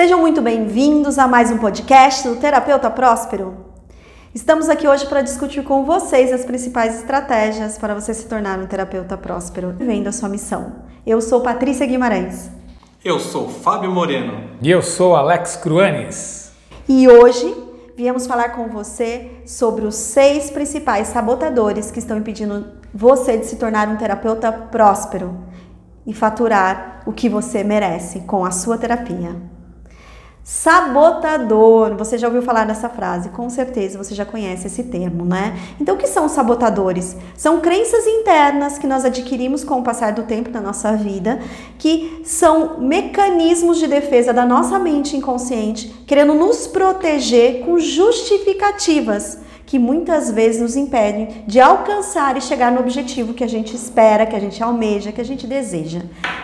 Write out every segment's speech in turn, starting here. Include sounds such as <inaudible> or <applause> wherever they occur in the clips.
Sejam muito bem-vindos a mais um podcast do Terapeuta Próspero. Estamos aqui hoje para discutir com vocês as principais estratégias para você se tornar um terapeuta próspero, vivendo a sua missão. Eu sou Patrícia Guimarães. Eu sou Fábio Moreno. E eu sou Alex Cruanes. E hoje viemos falar com você sobre os seis principais sabotadores que estão impedindo você de se tornar um terapeuta próspero e faturar o que você merece com a sua terapia. Sabotador, você já ouviu falar dessa frase? Com certeza você já conhece esse termo, né? Então, o que são sabotadores? São crenças internas que nós adquirimos com o passar do tempo na nossa vida, que são mecanismos de defesa da nossa mente inconsciente, querendo nos proteger com justificativas que muitas vezes nos impedem de alcançar e chegar no objetivo que a gente espera, que a gente almeja, que a gente deseja.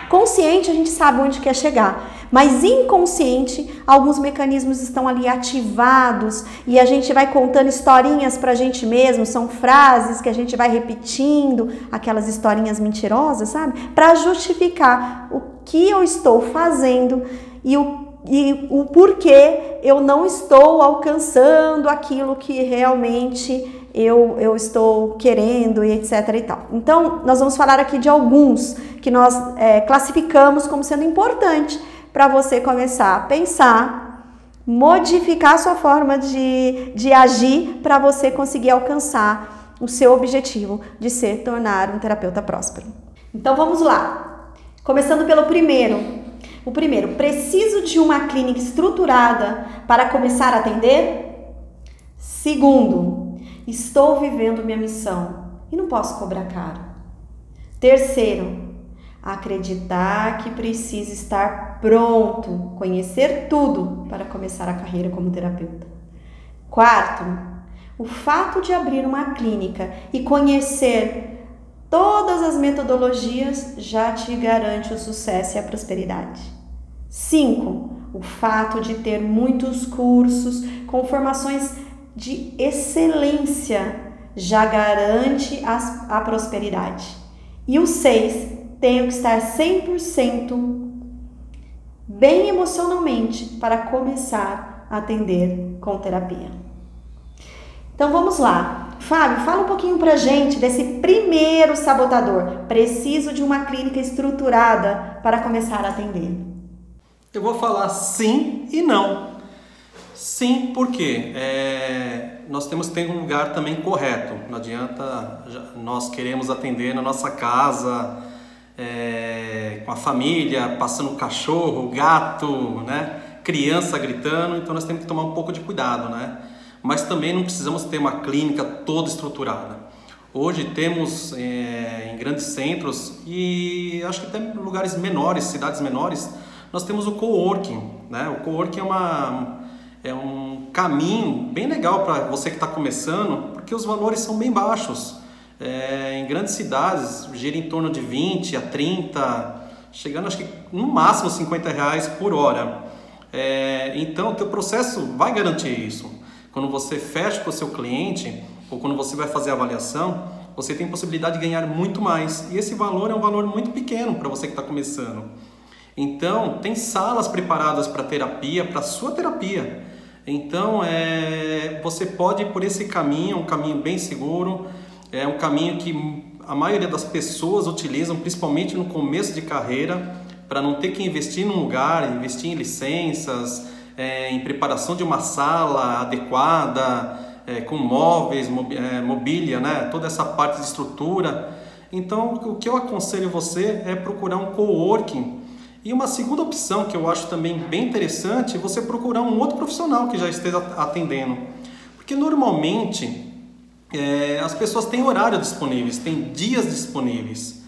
Consciente, a gente sabe onde quer chegar, mas inconsciente, alguns mecanismos estão ali ativados e a gente vai contando historinhas para a gente mesmo, são frases que a gente vai repetindo, aquelas historinhas mentirosas, sabe? Para justificar o que eu estou fazendo e o e o porquê eu não estou alcançando aquilo que realmente eu, eu estou querendo e etc e tal. Então, nós vamos falar aqui de alguns que nós é, classificamos como sendo importante para você começar a pensar, modificar sua forma de, de agir para você conseguir alcançar o seu objetivo de se tornar um terapeuta próspero. Então, vamos lá. Começando pelo primeiro, o primeiro, preciso de uma clínica estruturada para começar a atender? Segundo, estou vivendo minha missão e não posso cobrar caro. Terceiro, acreditar que precisa estar pronto, conhecer tudo para começar a carreira como terapeuta. Quarto, o fato de abrir uma clínica e conhecer todas as metodologias já te garante o sucesso e a prosperidade. 5. O fato de ter muitos cursos com formações de excelência já garante a, a prosperidade. E o 6. Tenho que estar 100% bem emocionalmente para começar a atender com terapia. Então vamos lá. Fábio, fala um pouquinho pra gente desse primeiro sabotador. Preciso de uma clínica estruturada para começar a atender. Eu vou falar sim e não. Sim, porque é, nós temos que ter um lugar também correto. Não adianta nós queremos atender na nossa casa, é, com a família, passando cachorro, gato, né? criança gritando, então nós temos que tomar um pouco de cuidado, né? Mas também não precisamos ter uma clínica toda estruturada. Hoje temos é, em grandes centros e acho que até lugares menores, cidades menores, nós temos o coworking. Né? O coworking é, uma, é um caminho bem legal para você que está começando, porque os valores são bem baixos. É, em grandes cidades gira em torno de 20 a 30, chegando acho que no máximo 50 reais por hora. É, então o teu processo vai garantir isso. Quando você fecha com o seu cliente ou quando você vai fazer a avaliação, você tem possibilidade de ganhar muito mais. E esse valor é um valor muito pequeno para você que está começando. Então, tem salas preparadas para terapia, para sua terapia. Então, é, você pode ir por esse caminho, é um caminho bem seguro, é um caminho que a maioria das pessoas utilizam, principalmente no começo de carreira, para não ter que investir num lugar, investir em licenças, é, em preparação de uma sala adequada, é, com móveis, é, mobília, né? toda essa parte de estrutura. Então, o que eu aconselho você é procurar um coworking e uma segunda opção que eu acho também bem interessante é você procurar um outro profissional que já esteja atendendo. Porque normalmente é, as pessoas têm horário disponíveis, têm dias disponíveis.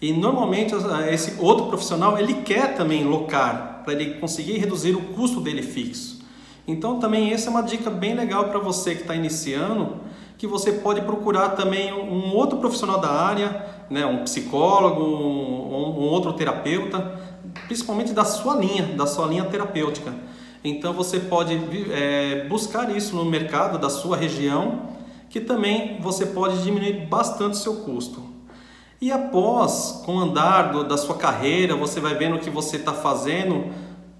E normalmente esse outro profissional ele quer também locar para ele conseguir reduzir o custo dele fixo. Então também essa é uma dica bem legal para você que está iniciando, que você pode procurar também um outro profissional da área, né, um psicólogo, um, um outro terapeuta, principalmente da sua linha, da sua linha terapêutica. Então você pode é, buscar isso no mercado da sua região, que também você pode diminuir bastante o seu custo. E após, com o andar do, da sua carreira, você vai vendo que você está fazendo,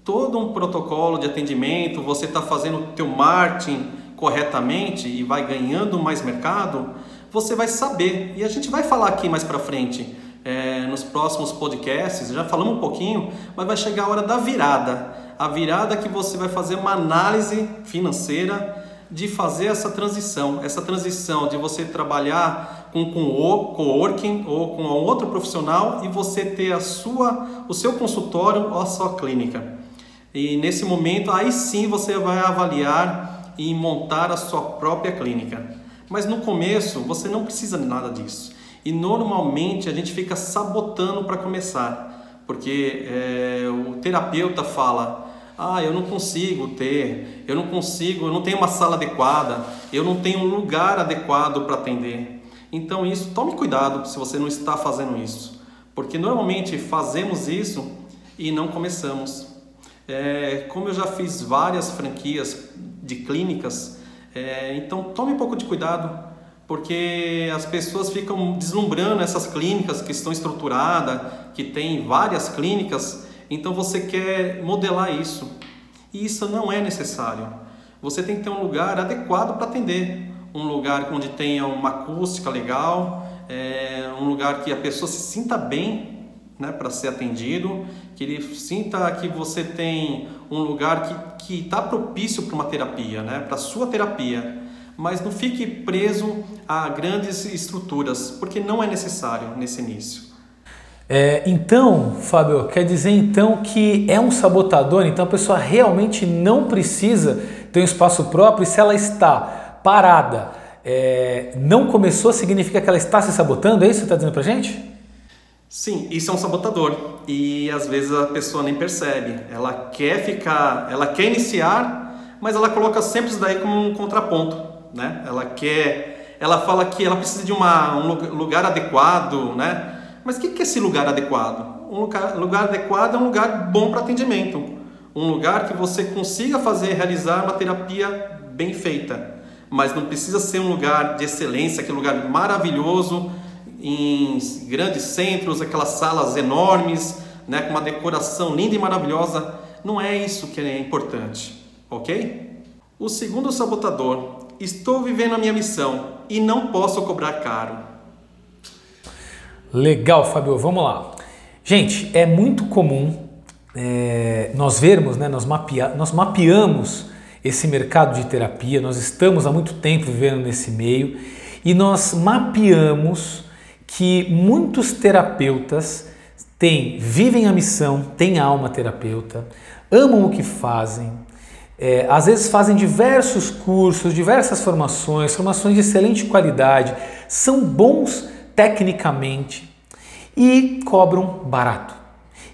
todo um protocolo de atendimento, você está fazendo o teu marketing corretamente e vai ganhando mais mercado, você vai saber. E a gente vai falar aqui mais para frente, é, nos próximos podcasts, já falamos um pouquinho, mas vai chegar a hora da virada. A virada que você vai fazer uma análise financeira de fazer essa transição, essa transição de você trabalhar com, com o coworking ou com um outro profissional e você ter a sua, o seu consultório ou a sua clínica. E nesse momento, aí sim você vai avaliar e montar a sua própria clínica. Mas no começo, você não precisa de nada disso. E normalmente a gente fica sabotando para começar, porque é, o terapeuta fala: ah, eu não consigo ter, eu não consigo, eu não tenho uma sala adequada, eu não tenho um lugar adequado para atender. Então isso, tome cuidado se você não está fazendo isso, porque normalmente fazemos isso e não começamos. É, como eu já fiz várias franquias de clínicas, é, então tome um pouco de cuidado, porque as pessoas ficam deslumbrando essas clínicas que estão estruturadas, que tem várias clínicas, então você quer modelar isso. E isso não é necessário. Você tem que ter um lugar adequado para atender, um lugar onde tenha uma acústica legal, é, um lugar que a pessoa se sinta bem né, para ser atendido, que ele sinta que você tem um lugar que está propício para uma terapia, né, para sua terapia. Mas não fique preso a grandes estruturas, porque não é necessário nesse início. É, então, Fábio, quer dizer então que é um sabotador, então a pessoa realmente não precisa ter um espaço próprio e se ela está parada, é, não começou, significa que ela está se sabotando? É isso que você está dizendo pra gente? Sim, isso é um sabotador e às vezes a pessoa nem percebe. Ela quer ficar, ela quer iniciar, mas ela coloca sempre isso daí como um contraponto, né? Ela quer, ela fala que ela precisa de uma, um lugar adequado, né? Mas o que é esse lugar adequado? Um lugar, lugar adequado é um lugar bom para atendimento, um lugar que você consiga fazer, realizar uma terapia bem feita, mas não precisa ser um lugar de excelência, aquele lugar maravilhoso em grandes centros, aquelas salas enormes, né, com uma decoração linda e maravilhosa. Não é isso que é importante, ok? O segundo sabotador: estou vivendo a minha missão e não posso cobrar caro. Legal, Fabio, vamos lá. Gente, é muito comum é, nós vermos, né, nós, mapea nós mapeamos esse mercado de terapia, nós estamos há muito tempo vivendo nesse meio e nós mapeamos que muitos terapeutas têm, vivem a missão, têm alma terapeuta, amam o que fazem, é, às vezes fazem diversos cursos, diversas formações, formações de excelente qualidade, são bons tecnicamente e cobram barato.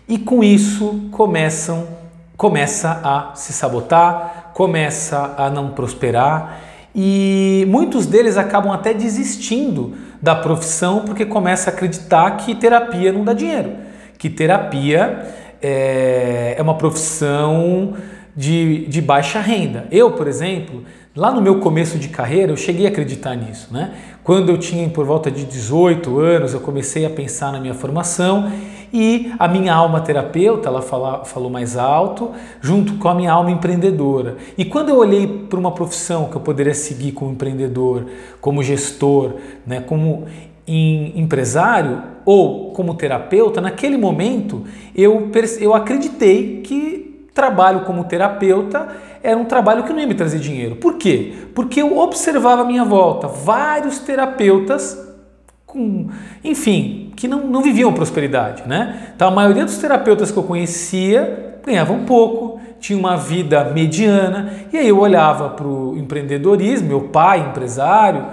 E com isso começam, começa a se sabotar, começa a não prosperar e muitos deles acabam até desistindo da profissão porque começa a acreditar que terapia não dá dinheiro, que terapia é, é uma profissão de, de baixa renda. Eu, por exemplo, lá no meu começo de carreira, eu cheguei a acreditar nisso. Né? Quando eu tinha por volta de 18 anos, eu comecei a pensar na minha formação e a minha alma terapeuta, ela fala, falou mais alto, junto com a minha alma empreendedora. E quando eu olhei para uma profissão que eu poderia seguir como empreendedor, como gestor, né, como em empresário ou como terapeuta, naquele momento eu, eu acreditei que trabalho como terapeuta era um trabalho que não ia me trazer dinheiro. Por quê? Porque eu observava à minha volta vários terapeutas com, enfim, que não, não viviam prosperidade, né? Então a maioria dos terapeutas que eu conhecia ganhavam pouco, tinha uma vida mediana, e aí eu olhava para o empreendedorismo, meu pai, empresário,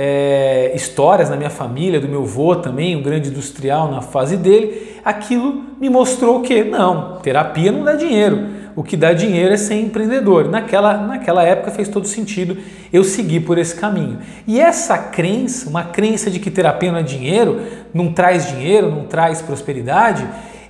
é, histórias na minha família, do meu avô também, um grande industrial na fase dele, aquilo me mostrou que não, terapia não dá dinheiro o que dá dinheiro é ser empreendedor. Naquela, naquela época fez todo sentido eu seguir por esse caminho. E essa crença, uma crença de que terapia não é dinheiro, não traz dinheiro, não traz prosperidade,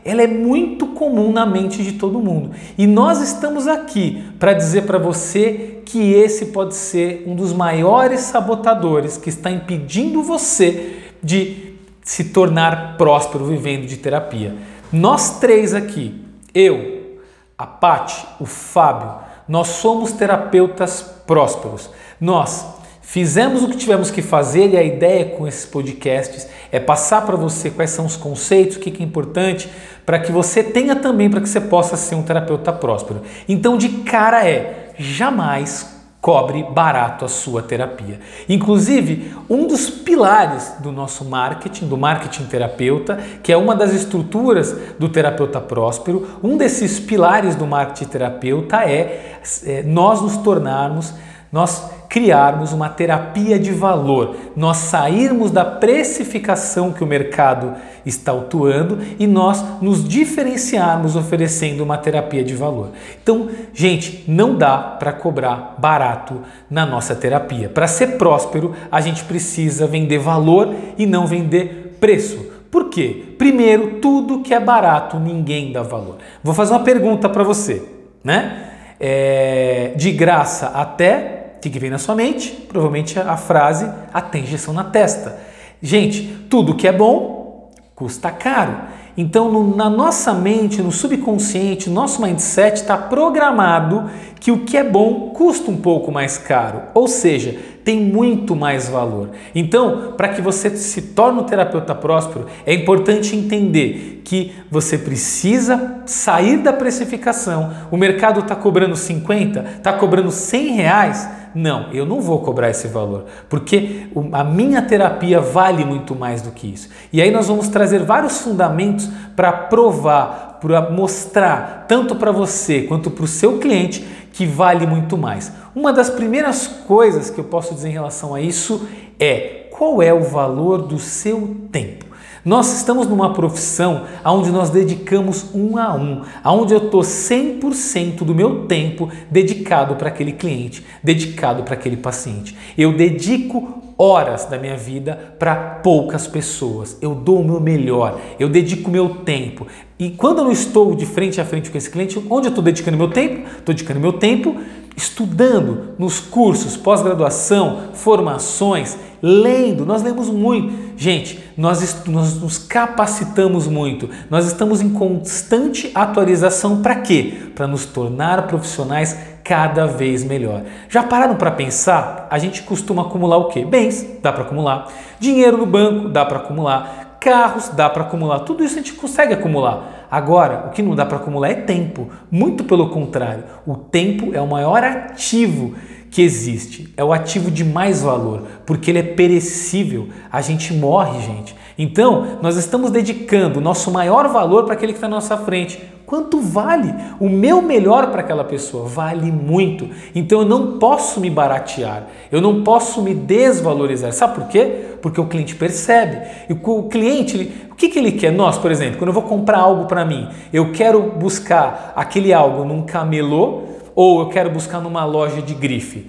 ela é muito comum na mente de todo mundo. E nós estamos aqui para dizer para você que esse pode ser um dos maiores sabotadores que está impedindo você de se tornar próspero vivendo de terapia. Nós três aqui, eu, a Pati, o Fábio, nós somos terapeutas prósperos. Nós fizemos o que tivemos que fazer e a ideia com esses podcasts é passar para você quais são os conceitos, o que é importante, para que você tenha também, para que você possa ser um terapeuta próspero. Então, de cara é, jamais cobre barato a sua terapia. Inclusive, um dos pilares do nosso marketing, do marketing terapeuta, que é uma das estruturas do terapeuta próspero, um desses pilares do marketing terapeuta é, é nós nos tornarmos, nós criarmos uma terapia de valor, nós sairmos da precificação que o mercado está atuando e nós nos diferenciarmos oferecendo uma terapia de valor. Então, gente, não dá para cobrar barato na nossa terapia. Para ser próspero, a gente precisa vender valor e não vender preço. Por quê? Primeiro, tudo que é barato ninguém dá valor. Vou fazer uma pergunta para você, né? É, de graça até o que, vem na sua mente? Provavelmente a, frase a injeção na testa. Gente, tudo que é bom custa caro. Então, no, na nossa mente, no subconsciente, nosso mindset está programado que o que é bom custa um pouco mais caro, ou seja, tem muito mais valor. Então, para que você se torne um terapeuta próspero, é importante entender que você precisa sair da precificação. O mercado está cobrando 50, está cobrando 100 reais. Não, eu não vou cobrar esse valor, porque a minha terapia vale muito mais do que isso. E aí nós vamos trazer vários fundamentos para provar, para mostrar, tanto para você quanto para o seu cliente, que vale muito mais. Uma das primeiras coisas que eu posso dizer em relação a isso é qual é o valor do seu tempo. Nós estamos numa profissão onde nós dedicamos um a um, onde eu estou 100% do meu tempo dedicado para aquele cliente, dedicado para aquele paciente. Eu dedico horas da minha vida para poucas pessoas. Eu dou o meu melhor, eu dedico o meu tempo. E quando eu não estou de frente a frente com esse cliente, onde eu estou dedicando meu tempo? Estou dedicando meu tempo estudando nos cursos, pós-graduação, formações, lendo. Nós lemos muito. Gente, nós, nós nos capacitamos muito. Nós estamos em constante atualização para quê? Para nos tornar profissionais cada vez melhor. Já pararam para pensar? A gente costuma acumular o quê? Bens, dá para acumular. Dinheiro no banco, dá para acumular. Carros, dá para acumular. Tudo isso a gente consegue acumular. Agora, o que não dá para acumular é tempo. Muito pelo contrário, o tempo é o maior ativo que existe. É o ativo de mais valor, porque ele é perecível. A gente morre, gente. Então, nós estamos dedicando o nosso maior valor para aquele que está na nossa frente. Quanto vale? O meu melhor para aquela pessoa vale muito. Então eu não posso me baratear, eu não posso me desvalorizar. Sabe por quê? Porque o cliente percebe. E o cliente, o que, que ele quer? Nós, por exemplo, quando eu vou comprar algo para mim, eu quero buscar aquele algo num camelô ou eu quero buscar numa loja de grife.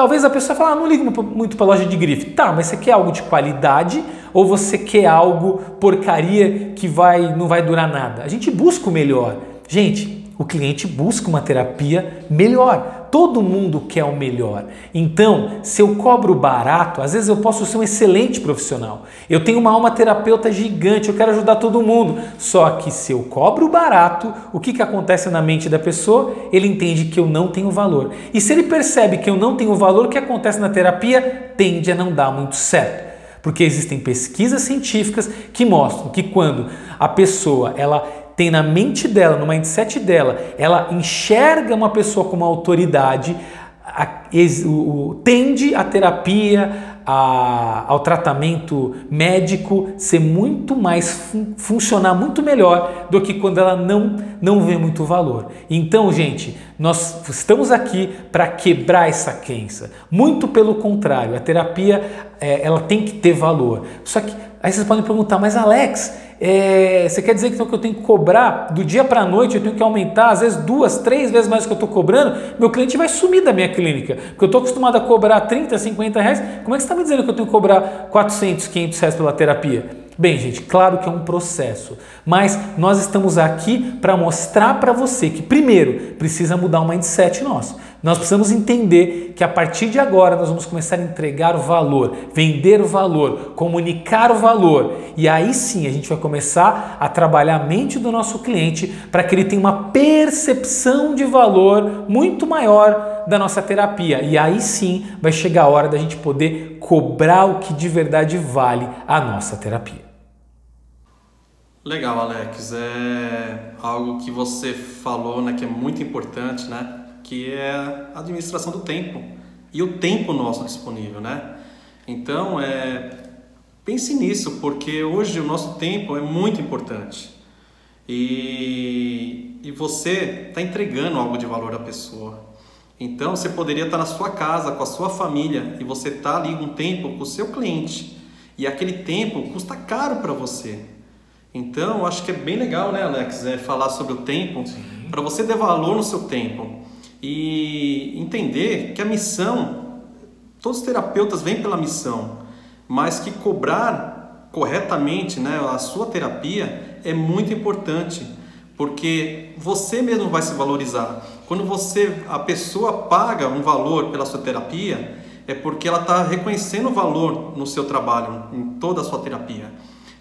Talvez a pessoa fale, ah, não ligo muito para loja de grife. Tá, mas você quer algo de qualidade ou você quer algo porcaria que vai não vai durar nada? A gente busca o melhor. Gente, o cliente busca uma terapia melhor. Todo mundo quer o melhor. Então, se eu cobro barato, às vezes eu posso ser um excelente profissional. Eu tenho uma alma terapeuta gigante, eu quero ajudar todo mundo. Só que se eu cobro barato, o que, que acontece na mente da pessoa? Ele entende que eu não tenho valor. E se ele percebe que eu não tenho valor, o que acontece na terapia? Tende a não dar muito certo. Porque existem pesquisas científicas que mostram que quando a pessoa ela tem na mente dela, no mindset dela, ela enxerga uma pessoa como autoridade, a, o, tende a terapia, a, ao tratamento médico ser muito mais fun, funcionar muito melhor do que quando ela não não vê muito valor. Então, gente, nós estamos aqui para quebrar essa crença. Muito pelo contrário, a terapia é, ela tem que ter valor. Só que aí vocês podem perguntar, mas Alex, é, você quer dizer então, que eu tenho que cobrar do dia para a noite, eu tenho que aumentar, às vezes duas, três vezes mais do que eu estou cobrando, meu cliente vai sumir da minha clínica, porque eu estou acostumado a cobrar 30, 50 reais, como é que você está me dizendo que eu tenho que cobrar 400, 500 reais pela terapia? Bem, gente, claro que é um processo, mas nós estamos aqui para mostrar para você que, primeiro, precisa mudar o mindset nosso. Nós precisamos entender que a partir de agora nós vamos começar a entregar o valor, vender o valor, comunicar o valor. E aí sim a gente vai começar a trabalhar a mente do nosso cliente para que ele tenha uma percepção de valor muito maior da nossa terapia. E aí sim vai chegar a hora da gente poder cobrar o que de verdade vale a nossa terapia. Legal, Alex. É algo que você falou, né, que é muito importante, né? Que é a administração do tempo e o tempo nosso disponível, né? Então, é, pense nisso, porque hoje o nosso tempo é muito importante e, e você está entregando algo de valor à pessoa. Então, você poderia estar na sua casa, com a sua família, e você está ali um tempo com o seu cliente. E aquele tempo custa caro para você. Então, acho que é bem legal, né, Alex, é falar sobre o tempo, para você dar valor no seu tempo e entender que a missão, todos os terapeutas vêm pela missão, mas que cobrar corretamente né, a sua terapia é muito importante, porque você mesmo vai se valorizar. Quando você, a pessoa paga um valor pela sua terapia, é porque ela está reconhecendo o valor no seu trabalho, em toda a sua terapia.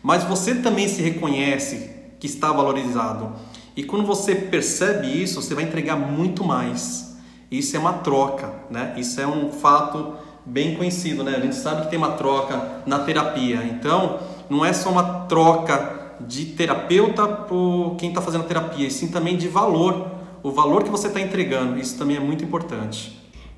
Mas você também se reconhece que está valorizado. E quando você percebe isso, você vai entregar muito mais. Isso é uma troca, né? Isso é um fato bem conhecido, né? A gente sabe que tem uma troca na terapia. Então, não é só uma troca de terapeuta por quem está fazendo a terapia, e sim também de valor. O valor que você está entregando, isso também é muito importante.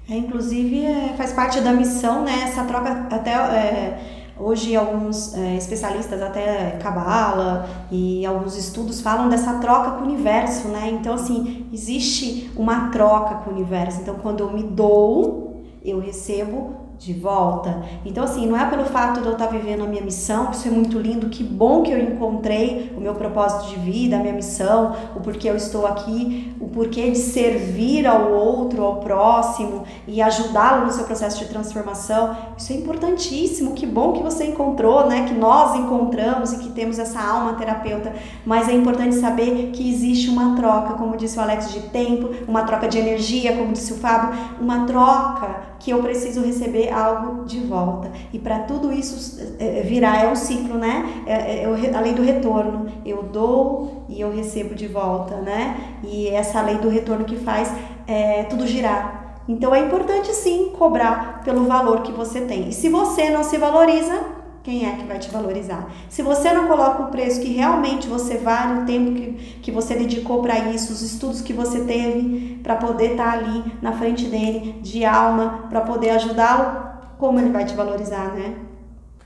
É, inclusive, é, faz parte da missão, né? Essa troca até... É Hoje, alguns é, especialistas, até Cabala e alguns estudos falam dessa troca com o universo, né? Então, assim, existe uma troca com o universo. Então, quando eu me dou, eu recebo de volta. Então, assim, não é pelo fato de eu estar vivendo a minha missão, isso é muito lindo, que bom que eu encontrei o meu propósito de vida, a minha missão, o porquê eu estou aqui, o porquê de servir ao outro, ao próximo e ajudá-lo no seu processo de transformação. Isso é importantíssimo, que bom que você encontrou, né? Que nós encontramos e que temos essa alma terapeuta, mas é importante saber que existe uma troca, como disse o Alex, de tempo, uma troca de energia, como disse o Fábio, uma troca que eu preciso receber algo de volta. E para tudo isso é, é, virar, é um ciclo, né? É, é, a lei do retorno. Eu dou e eu recebo de volta, né? E essa lei do retorno que faz é, tudo girar. Então é importante sim cobrar pelo valor que você tem. E se você não se valoriza, quem é que vai te valorizar? Se você não coloca o preço que realmente você vale, o tempo que, que você dedicou para isso, os estudos que você teve para poder estar tá ali na frente dele, de alma, para poder ajudá-lo, como ele vai te valorizar, né?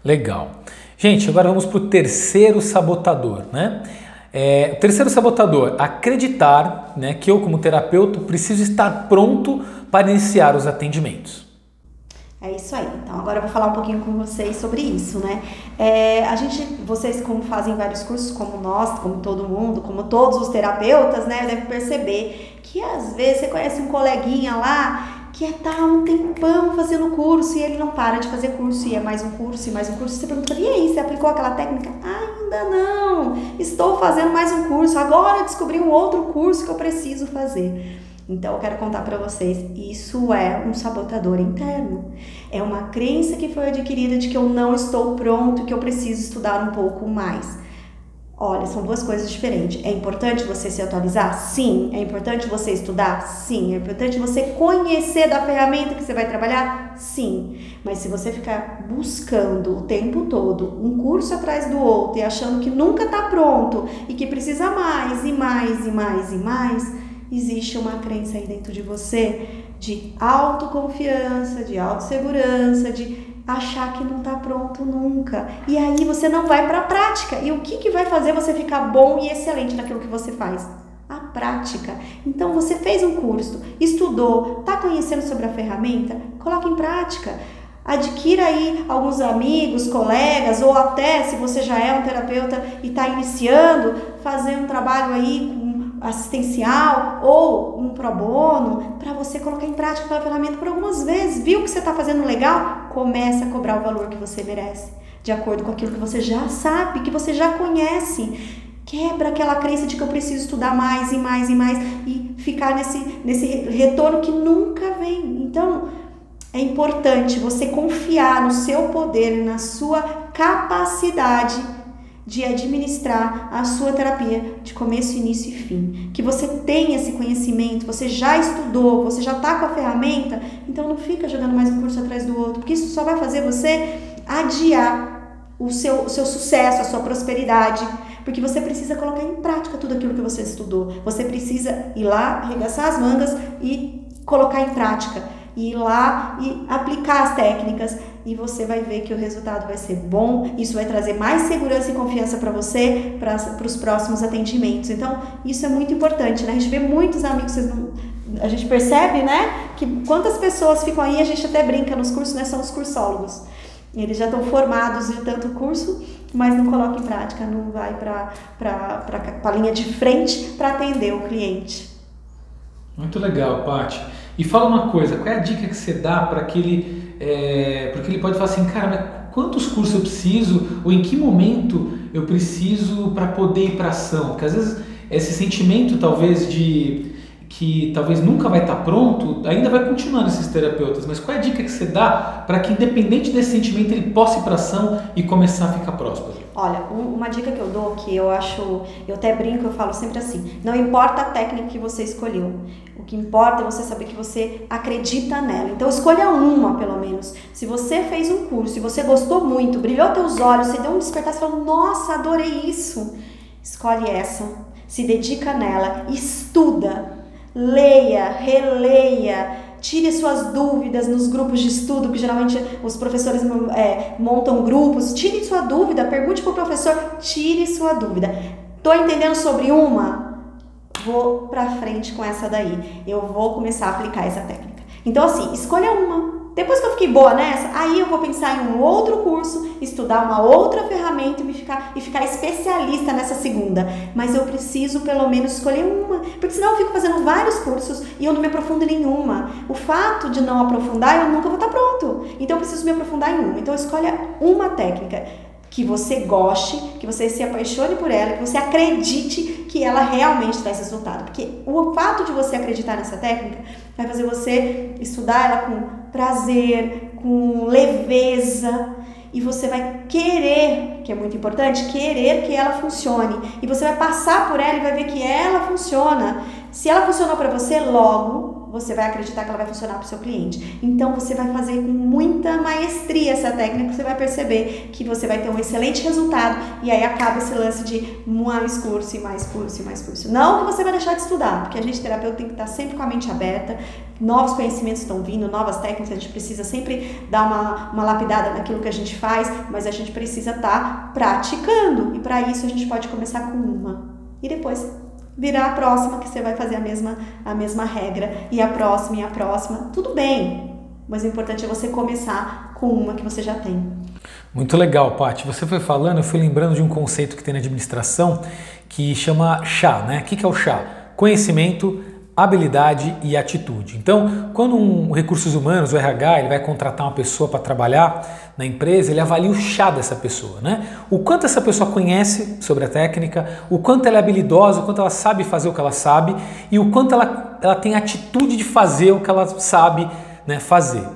Legal. Gente, agora vamos para o terceiro sabotador, né? É, terceiro sabotador, acreditar né, que eu, como terapeuta, preciso estar pronto para iniciar os atendimentos. É isso aí. Então agora eu vou falar um pouquinho com vocês sobre isso, né? É, a gente, vocês como fazem vários cursos, como nós, como todo mundo, como todos os terapeutas, né, deve perceber que às vezes você conhece um coleguinha lá que está há um tempão fazendo curso e ele não para de fazer curso e é mais um curso e mais um curso. Você pergunta, e aí, você aplicou aquela técnica? Ainda não. Estou fazendo mais um curso. Agora descobri um outro curso que eu preciso fazer. Então eu quero contar para vocês, isso é um sabotador interno. É uma crença que foi adquirida de que eu não estou pronto, que eu preciso estudar um pouco mais. Olha, são duas coisas diferentes. É importante você se atualizar? Sim. É importante você estudar? Sim. É importante você conhecer da ferramenta que você vai trabalhar? Sim. Mas se você ficar buscando o tempo todo um curso atrás do outro e achando que nunca está pronto e que precisa mais e mais e mais e mais, existe uma crença aí dentro de você de autoconfiança, de autossegurança, de achar que não está pronto nunca. E aí você não vai para a prática. E o que, que vai fazer você ficar bom e excelente naquilo que você faz? A prática. Então você fez um curso, estudou, está conhecendo sobre a ferramenta? Coloque em prática. Adquira aí alguns amigos, colegas, ou até se você já é um terapeuta e está iniciando, fazer um trabalho aí com assistencial ou um pro bono para você colocar em prática aquela ferramenta por algumas vezes. Viu que você está fazendo legal? Comece a cobrar o valor que você merece. de acordo com aquilo que você já sabe, que você já conhece. Quebra aquela crença de que eu preciso estudar mais e mais e mais e ficar nesse, nesse retorno que nunca vem. Então, é importante você confiar no seu poder, na sua capacidade de administrar a sua terapia de começo, início e fim. Que você tenha esse conhecimento, você já estudou, você já está com a ferramenta, então não fica jogando mais um curso atrás do outro, porque isso só vai fazer você adiar o seu, o seu sucesso, a sua prosperidade, porque você precisa colocar em prática tudo aquilo que você estudou. Você precisa ir lá, arregaçar as mangas e colocar em prática. Ir lá e aplicar as técnicas e você vai ver que o resultado vai ser bom, isso vai trazer mais segurança e confiança para você para os próximos atendimentos. Então, isso é muito importante, né? A gente vê muitos amigos, não, a gente percebe, né, que quantas pessoas ficam aí, a gente até brinca nos cursos, né, são os cursólogos. Eles já estão formados de tanto curso, mas não coloca em prática, não vai para a linha de frente para atender o cliente. Muito legal, Paty. E fala uma coisa, qual é a dica que você dá para aquele é, porque ele pode falar assim, cara, mas quantos cursos eu preciso ou em que momento eu preciso para poder ir para ação? Porque às vezes esse sentimento talvez de que talvez nunca vai estar pronto, ainda vai continuar nesses terapeutas. Mas qual é a dica que você dá para que independente desse sentimento ele possa ir para ação e começar a ficar próspero? Olha, uma dica que eu dou que eu acho, eu até brinco, eu falo sempre assim: não importa a técnica que você escolheu, o que importa é você saber que você acredita nela. Então escolha uma, pelo menos. Se você fez um curso e você gostou muito, brilhou teus olhos, você deu um despertar, você falou, nossa, adorei isso. Escolhe essa, se dedica nela, estuda, leia, releia, tire suas dúvidas nos grupos de estudo, que geralmente os professores é, montam grupos. Tire sua dúvida, pergunte para o professor, tire sua dúvida. Estou entendendo sobre uma? vou para frente com essa daí. Eu vou começar a aplicar essa técnica. Então, assim, escolha uma. Depois que eu fiquei boa nessa, aí eu vou pensar em um outro curso, estudar uma outra ferramenta e, ficar, e ficar especialista nessa segunda. Mas eu preciso pelo menos escolher uma, porque senão eu fico fazendo vários cursos e eu não me aprofundo em nenhuma. O fato de não aprofundar, eu nunca vou estar pronto. Então eu preciso me aprofundar em uma. Então escolha uma técnica que você goste, que você se apaixone por ela, que você acredite que ela realmente traz resultado. Porque o fato de você acreditar nessa técnica vai fazer você estudar ela com prazer, com leveza, e você vai querer, que é muito importante, querer que ela funcione. E você vai passar por ela e vai ver que ela funciona. Se ela funcionou para você, logo você vai acreditar que ela vai funcionar para o seu cliente. Então você vai fazer com muita maestria essa técnica, você vai perceber que você vai ter um excelente resultado e aí acaba esse lance de mais curso e mais curso e mais curso. Não que você vai deixar de estudar, porque a gente terapeuta tem que estar sempre com a mente aberta, novos conhecimentos estão vindo, novas técnicas, a gente precisa sempre dar uma, uma lapidada naquilo que a gente faz, mas a gente precisa estar praticando e para isso a gente pode começar com uma e depois virar a próxima que você vai fazer a mesma, a mesma regra e a próxima e a próxima. Tudo bem, mas o importante é você começar com uma que você já tem. Muito legal, Paty. Você foi falando, eu fui lembrando de um conceito que tem na administração que chama chá, né? O que é o chá? Conhecimento, habilidade e atitude. Então, quando um recursos humanos, o RH, ele vai contratar uma pessoa para trabalhar na empresa, ele avalia o chá dessa pessoa, né? O quanto essa pessoa conhece sobre a técnica, o quanto ela é habilidosa, o quanto ela sabe fazer o que ela sabe e o quanto ela, ela tem atitude de fazer o que ela sabe né, fazer.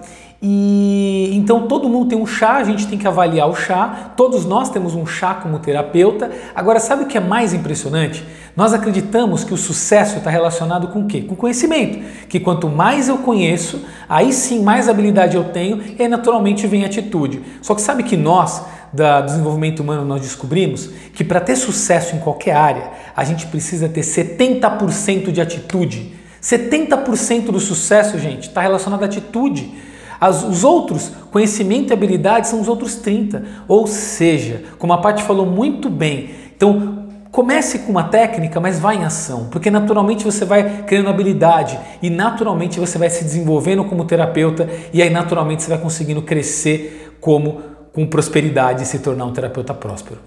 E então todo mundo tem um chá, a gente tem que avaliar o chá. Todos nós temos um chá como terapeuta. Agora, sabe o que é mais impressionante? Nós acreditamos que o sucesso está relacionado com o quê? Com conhecimento. Que quanto mais eu conheço, aí sim mais habilidade eu tenho e naturalmente vem atitude. Só que sabe que nós da desenvolvimento humano nós descobrimos que para ter sucesso em qualquer área, a gente precisa ter 70% de atitude. 70% do sucesso, gente, está relacionado à atitude. As, os outros, conhecimento e habilidade, são os outros 30. Ou seja, como a Paty falou muito bem, então comece com uma técnica, mas vá em ação, porque naturalmente você vai criando habilidade e naturalmente você vai se desenvolvendo como terapeuta e aí naturalmente você vai conseguindo crescer como com prosperidade e se tornar um terapeuta próspero.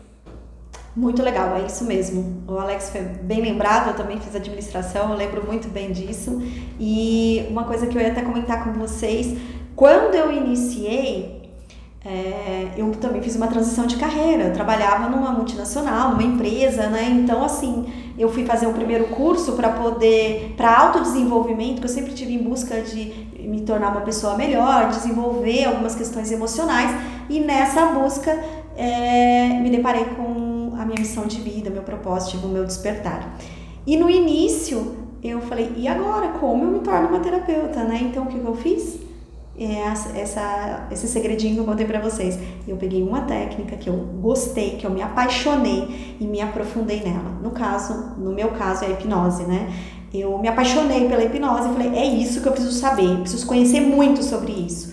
Muito legal, é isso mesmo. O Alex foi bem lembrado, eu também fiz administração, eu lembro muito bem disso. E uma coisa que eu ia até comentar com vocês quando eu iniciei, é, eu também fiz uma transição de carreira. Eu trabalhava numa multinacional, numa empresa, né? Então, assim, eu fui fazer um primeiro curso para poder, para autodesenvolvimento, que eu sempre tive em busca de me tornar uma pessoa melhor, desenvolver algumas questões emocionais. E nessa busca, é, me deparei com a minha missão de vida, meu propósito, o meu despertar. E no início, eu falei, e agora? Como eu me torno uma terapeuta, né? Então, o que eu fiz? É essa, esse segredinho que eu contei para vocês. Eu peguei uma técnica que eu gostei, que eu me apaixonei e me aprofundei nela. No caso, no meu caso, é a hipnose, né? Eu me apaixonei pela hipnose e falei, é isso que eu preciso saber, preciso conhecer muito sobre isso.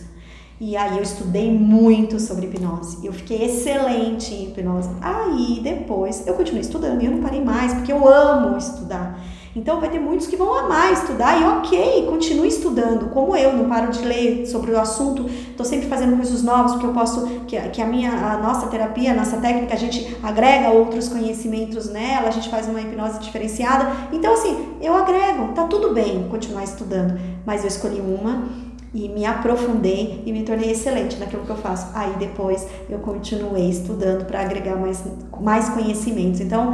E aí eu estudei muito sobre hipnose. Eu fiquei excelente em hipnose. Aí depois eu continuei estudando e eu não parei mais, porque eu amo estudar. Então vai ter muitos que vão amar estudar e ok, continue estudando, como eu, não paro de ler sobre o assunto, estou sempre fazendo coisas novas, porque eu posso, que, que a minha, a nossa terapia, a nossa técnica, a gente agrega outros conhecimentos nela, a gente faz uma hipnose diferenciada. Então, assim, eu agrego, tá tudo bem continuar estudando, mas eu escolhi uma e me aprofundei e me tornei excelente naquilo que eu faço. Aí depois eu continuei estudando para agregar mais, mais conhecimentos. Então,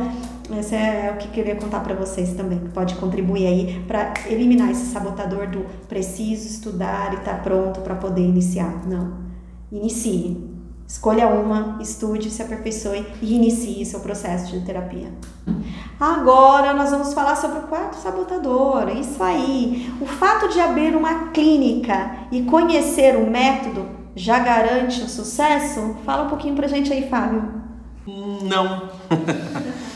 esse é o que queria contar para vocês também, que pode contribuir aí para eliminar esse sabotador do preciso estudar e estar tá pronto para poder iniciar. Não. Inicie. Escolha uma, estude, se aperfeiçoe e inicie seu processo de terapia. Agora nós vamos falar sobre o quarto sabotador. Isso aí. O fato de abrir uma clínica e conhecer o método já garante o sucesso? Fala um pouquinho pra gente aí, Fábio. Não. <laughs>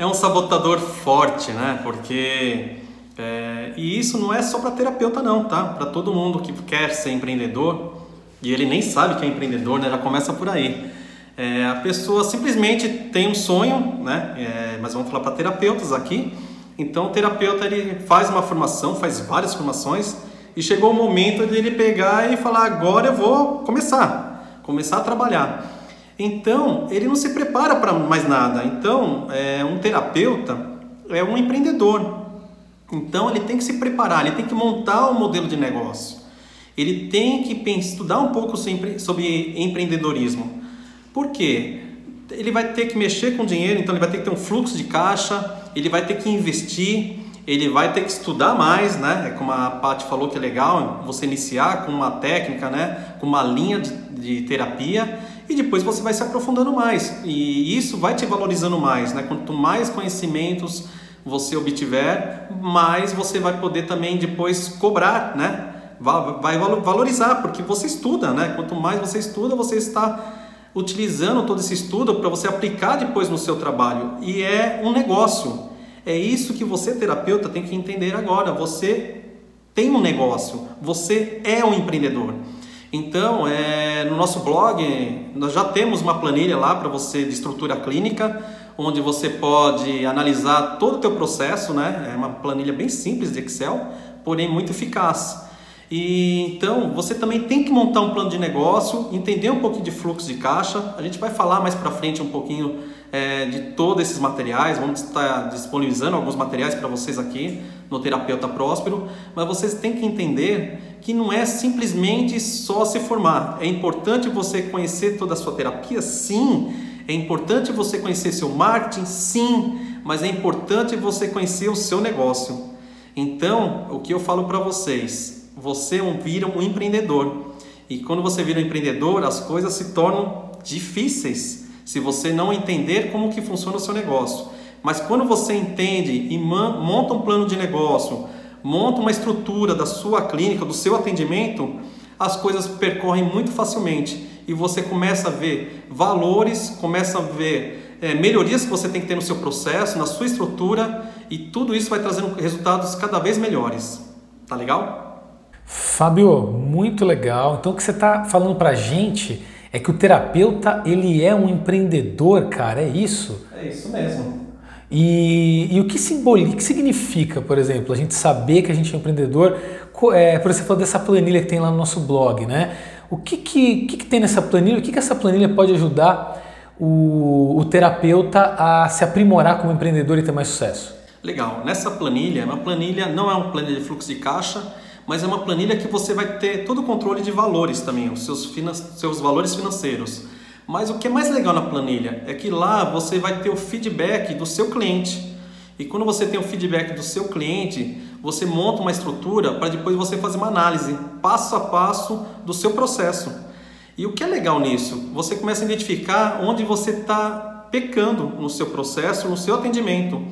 é um sabotador forte, né? Porque é, e isso não é só para terapeuta não, tá? Para todo mundo que quer ser empreendedor e ele nem sabe que é empreendedor, né? Já começa por aí. É, a pessoa simplesmente tem um sonho, né? É, mas vamos falar para terapeutas aqui. Então, o terapeuta ele faz uma formação, faz várias formações e chegou o momento de ele pegar e falar: agora eu vou começar, começar a trabalhar. Então, ele não se prepara para mais nada. Então, é, um terapeuta é um empreendedor. Então, ele tem que se preparar, ele tem que montar o um modelo de negócio. Ele tem que estudar um pouco sobre empreendedorismo. Por quê? Ele vai ter que mexer com dinheiro, então ele vai ter que ter um fluxo de caixa, ele vai ter que investir, ele vai ter que estudar mais, né? É como a Paty falou que é legal você iniciar com uma técnica, né? Com uma linha de, de terapia e depois você vai se aprofundando mais e isso vai te valorizando mais, né? Quanto mais conhecimentos você obtiver, mais você vai poder também depois cobrar, né? Vai valorizar porque você estuda, né? Quanto mais você estuda, você está utilizando todo esse estudo para você aplicar depois no seu trabalho e é um negócio. É isso que você terapeuta tem que entender agora. Você tem um negócio, você é um empreendedor. Então, é, no nosso blog, nós já temos uma planilha lá para você de estrutura clínica, onde você pode analisar todo o teu processo, né? É uma planilha bem simples de Excel, porém muito eficaz. E então você também tem que montar um plano de negócio, entender um pouquinho de fluxo de caixa. A gente vai falar mais para frente um pouquinho é, de todos esses materiais. Vamos estar disponibilizando alguns materiais para vocês aqui no Terapeuta Próspero, mas vocês têm que entender que não é simplesmente só se formar. É importante você conhecer toda a sua terapia, sim. É importante você conhecer seu marketing, sim. Mas é importante você conhecer o seu negócio. Então, o que eu falo para vocês, você vira um empreendedor. E quando você vira um empreendedor, as coisas se tornam difíceis se você não entender como que funciona o seu negócio. Mas quando você entende e monta um plano de negócio, monta uma estrutura da sua clínica, do seu atendimento, as coisas percorrem muito facilmente e você começa a ver valores, começa a ver é, melhorias que você tem que ter no seu processo, na sua estrutura e tudo isso vai trazendo resultados cada vez melhores. Tá legal? Fábio, muito legal. Então o que você está falando para a gente é que o terapeuta ele é um empreendedor, cara, é isso? É isso mesmo. E, e o que, que significa, por exemplo, a gente saber que a gente é empreendedor? É, por exemplo, dessa planilha que tem lá no nosso blog, né? O que, que, que, que tem nessa planilha? O que, que essa planilha pode ajudar o, o terapeuta a se aprimorar como empreendedor e ter mais sucesso? Legal. Nessa planilha, uma planilha não é uma planilha de fluxo de caixa, mas é uma planilha que você vai ter todo o controle de valores também, os seus, seus valores financeiros. Mas o que é mais legal na planilha é que lá você vai ter o feedback do seu cliente. E quando você tem o feedback do seu cliente, você monta uma estrutura para depois você fazer uma análise passo a passo do seu processo. E o que é legal nisso? Você começa a identificar onde você está pecando no seu processo, no seu atendimento.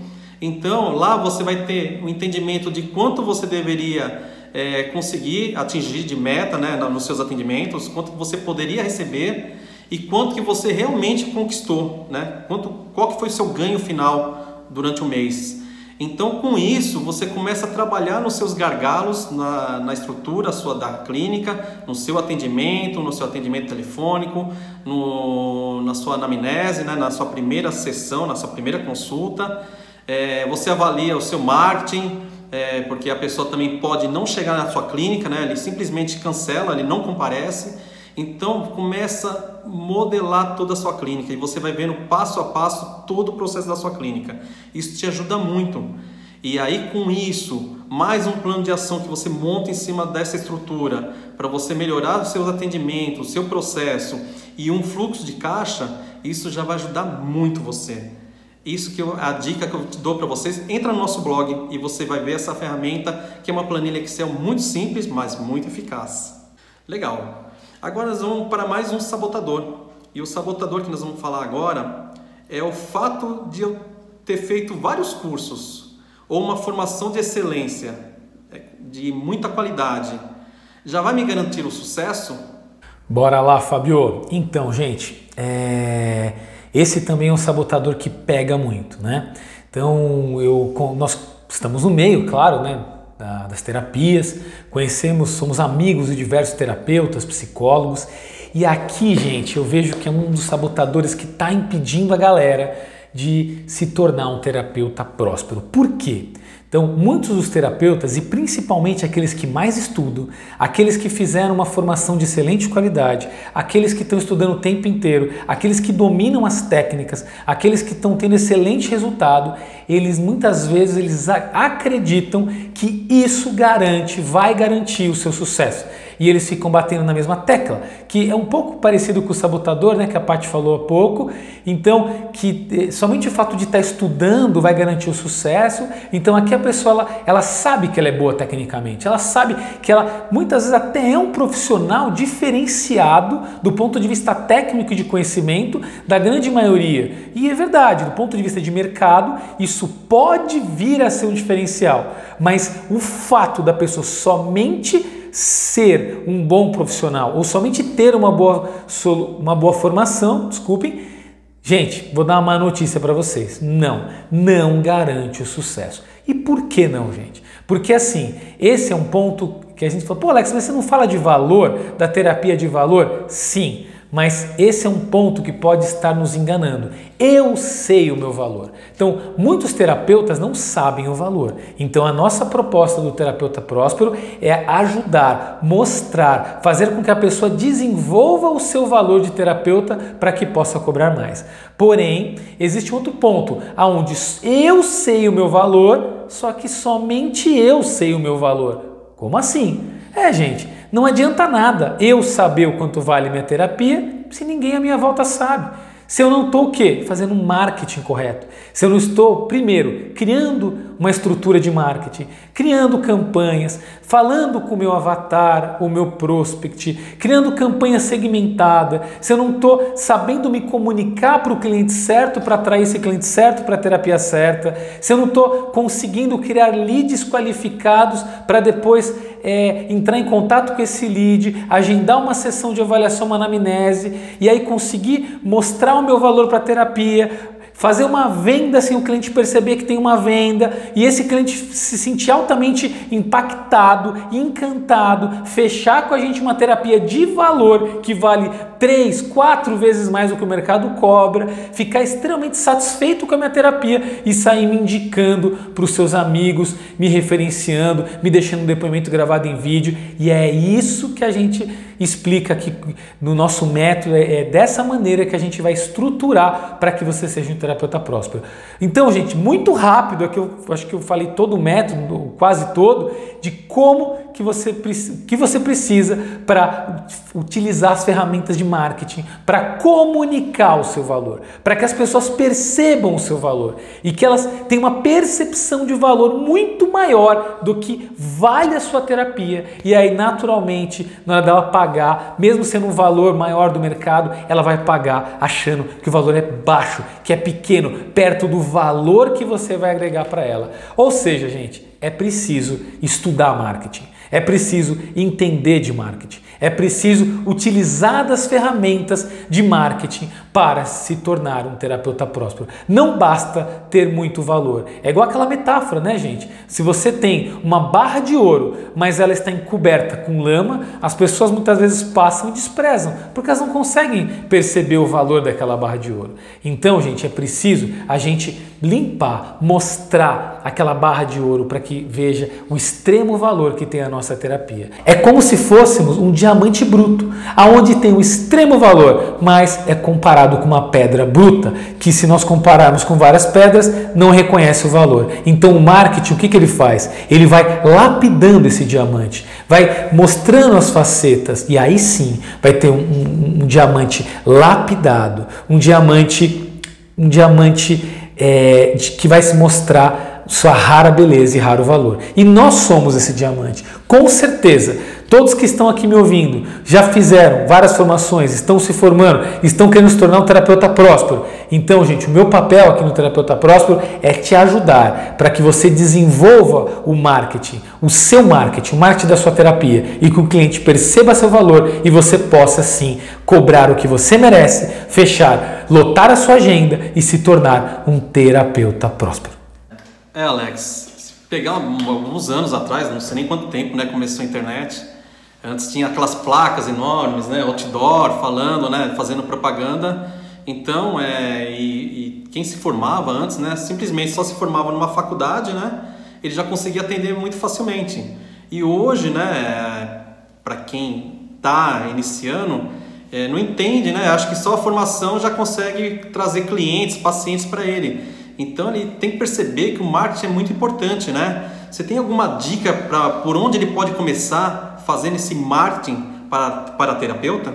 Então lá você vai ter um entendimento de quanto você deveria é, conseguir atingir de meta né, nos seus atendimentos, quanto você poderia receber e quanto que você realmente conquistou, né? Quanto, qual que foi o seu ganho final durante o mês. Então, com isso, você começa a trabalhar nos seus gargalos, na, na estrutura sua da clínica, no seu atendimento, no seu atendimento telefônico, no, na sua anamnese, né? na sua primeira sessão, na sua primeira consulta. É, você avalia o seu marketing, é, porque a pessoa também pode não chegar na sua clínica, né? ele simplesmente cancela, ele não comparece. Então começa modelar toda a sua clínica e você vai vendo passo a passo todo o processo da sua clínica. Isso te ajuda muito. E aí com isso, mais um plano de ação que você monta em cima dessa estrutura para você melhorar os seus atendimentos, o seu processo e um fluxo de caixa, isso já vai ajudar muito você. Isso que eu, a dica que eu te dou para vocês, entra no nosso blog e você vai ver essa ferramenta que é uma planilha Excel muito simples, mas muito eficaz. Legal. Agora nós vamos para mais um sabotador. E o sabotador que nós vamos falar agora é o fato de eu ter feito vários cursos ou uma formação de excelência, é, de muita qualidade. Já vai me garantir o sucesso? Bora lá, Fabio. Então, gente, é... esse também é um sabotador que pega muito, né? Então, eu, nós estamos no meio, claro, né? Da, das terapias, conhecemos, somos amigos de diversos terapeutas, psicólogos, e aqui, gente, eu vejo que é um dos sabotadores que está impedindo a galera de se tornar um terapeuta próspero. Por quê? Então, muitos dos terapeutas, e principalmente aqueles que mais estudam, aqueles que fizeram uma formação de excelente qualidade, aqueles que estão estudando o tempo inteiro, aqueles que dominam as técnicas, aqueles que estão tendo excelente resultado, eles muitas vezes eles acreditam que isso garante, vai garantir o seu sucesso e eles ficam batendo na mesma tecla, que é um pouco parecido com o sabotador, né, que a Paty falou há pouco. Então, que eh, somente o fato de estar estudando vai garantir o sucesso. Então, aqui a pessoa ela, ela sabe que ela é boa tecnicamente, ela sabe que ela muitas vezes até é um profissional diferenciado do ponto de vista técnico e de conhecimento da grande maioria. E é verdade, do ponto de vista de mercado, isso pode vir a ser um diferencial, mas o fato da pessoa somente ser um bom profissional ou somente ter uma boa, uma boa formação, desculpem, gente, vou dar uma má notícia para vocês. Não, não garante o sucesso. E por que não, gente? Porque assim, esse é um ponto que a gente fala, pô, Alex, mas você não fala de valor, da terapia de valor? Sim. Mas esse é um ponto que pode estar nos enganando. Eu sei o meu valor. Então, muitos terapeutas não sabem o valor. Então, a nossa proposta do terapeuta próspero é ajudar, mostrar, fazer com que a pessoa desenvolva o seu valor de terapeuta para que possa cobrar mais. Porém, existe outro ponto aonde eu sei o meu valor, só que somente eu sei o meu valor. Como assim? É, gente, não adianta nada eu saber o quanto vale minha terapia se ninguém à minha volta sabe. Se eu não estou o quê? Fazendo um marketing correto. Se eu não estou, primeiro, criando uma estrutura de marketing, criando campanhas, falando com o meu avatar, o meu prospect, criando campanha segmentada, se eu não estou sabendo me comunicar para o cliente certo, para atrair esse cliente certo para a terapia certa, se eu não estou conseguindo criar leads qualificados para depois é, entrar em contato com esse lead, agendar uma sessão de avaliação, uma anamnese e aí conseguir mostrar o meu valor para terapia, fazer uma venda sem o cliente perceber que tem uma venda e esse cliente se sentir altamente impactado, encantado, fechar com a gente uma terapia de valor que vale três, quatro vezes mais do que o mercado cobra, ficar extremamente satisfeito com a minha terapia e sair me indicando para os seus amigos, me referenciando, me deixando um depoimento gravado em vídeo e é isso que a gente explica aqui no nosso método, é, é dessa maneira que a gente vai estruturar para que você seja um terapeuta próspero. Então, gente, muito rápido, aqui eu acho que eu falei todo o método, quase todo, de como que você, que você precisa para utilizar as ferramentas de marketing, para comunicar o seu valor, para que as pessoas percebam o seu valor e que elas tenham uma percepção de valor muito maior do que vale a sua terapia. E aí, naturalmente, na hora dela pagar, mesmo sendo um valor maior do mercado, ela vai pagar achando que o valor é baixo, que é pequeno, perto do valor que você vai agregar para ela. Ou seja, gente, é preciso estudar marketing, é preciso entender de marketing, é preciso utilizar das ferramentas de marketing para se tornar um terapeuta próspero. Não basta ter muito valor. É igual aquela metáfora, né, gente? Se você tem uma barra de ouro, mas ela está encoberta com lama, as pessoas muitas vezes passam e desprezam, porque elas não conseguem perceber o valor daquela barra de ouro. Então, gente, é preciso a gente limpar, mostrar aquela barra de ouro para que veja o extremo valor que tem a nossa terapia. É como se fôssemos um diamante bruto, aonde tem o extremo valor, mas é comparado com uma pedra bruta, que se nós compararmos com várias pedras, não reconhece o valor. Então o marketing, o que, que ele faz? Ele vai lapidando esse diamante, vai mostrando as facetas e aí sim vai ter um, um, um diamante lapidado, um diamante, um diamante é, que vai se mostrar sua rara beleza e raro valor. E nós somos esse diamante. Com certeza, todos que estão aqui me ouvindo já fizeram várias formações, estão se formando, estão querendo se tornar um terapeuta próspero. Então, gente, o meu papel aqui no Terapeuta Próspero é te ajudar para que você desenvolva o marketing, o seu marketing, o marketing da sua terapia e que o cliente perceba seu valor e você possa sim cobrar o que você merece, fechar, lotar a sua agenda e se tornar um terapeuta próspero. É, Alex, pegar alguns anos atrás, não sei nem quanto tempo, né, começou a internet. Antes tinha aquelas placas enormes, né, outdoor, falando, né, fazendo propaganda. Então, é, e, e, quem se formava antes, né, simplesmente só se formava numa faculdade, né, ele já conseguia atender muito facilmente. E hoje, né, para quem está iniciando, é, não entende, né, acho que só a formação já consegue trazer clientes, pacientes para ele. Então, ele tem que perceber que o marketing é muito importante, né? Você tem alguma dica para por onde ele pode começar fazendo esse marketing para, para terapeuta?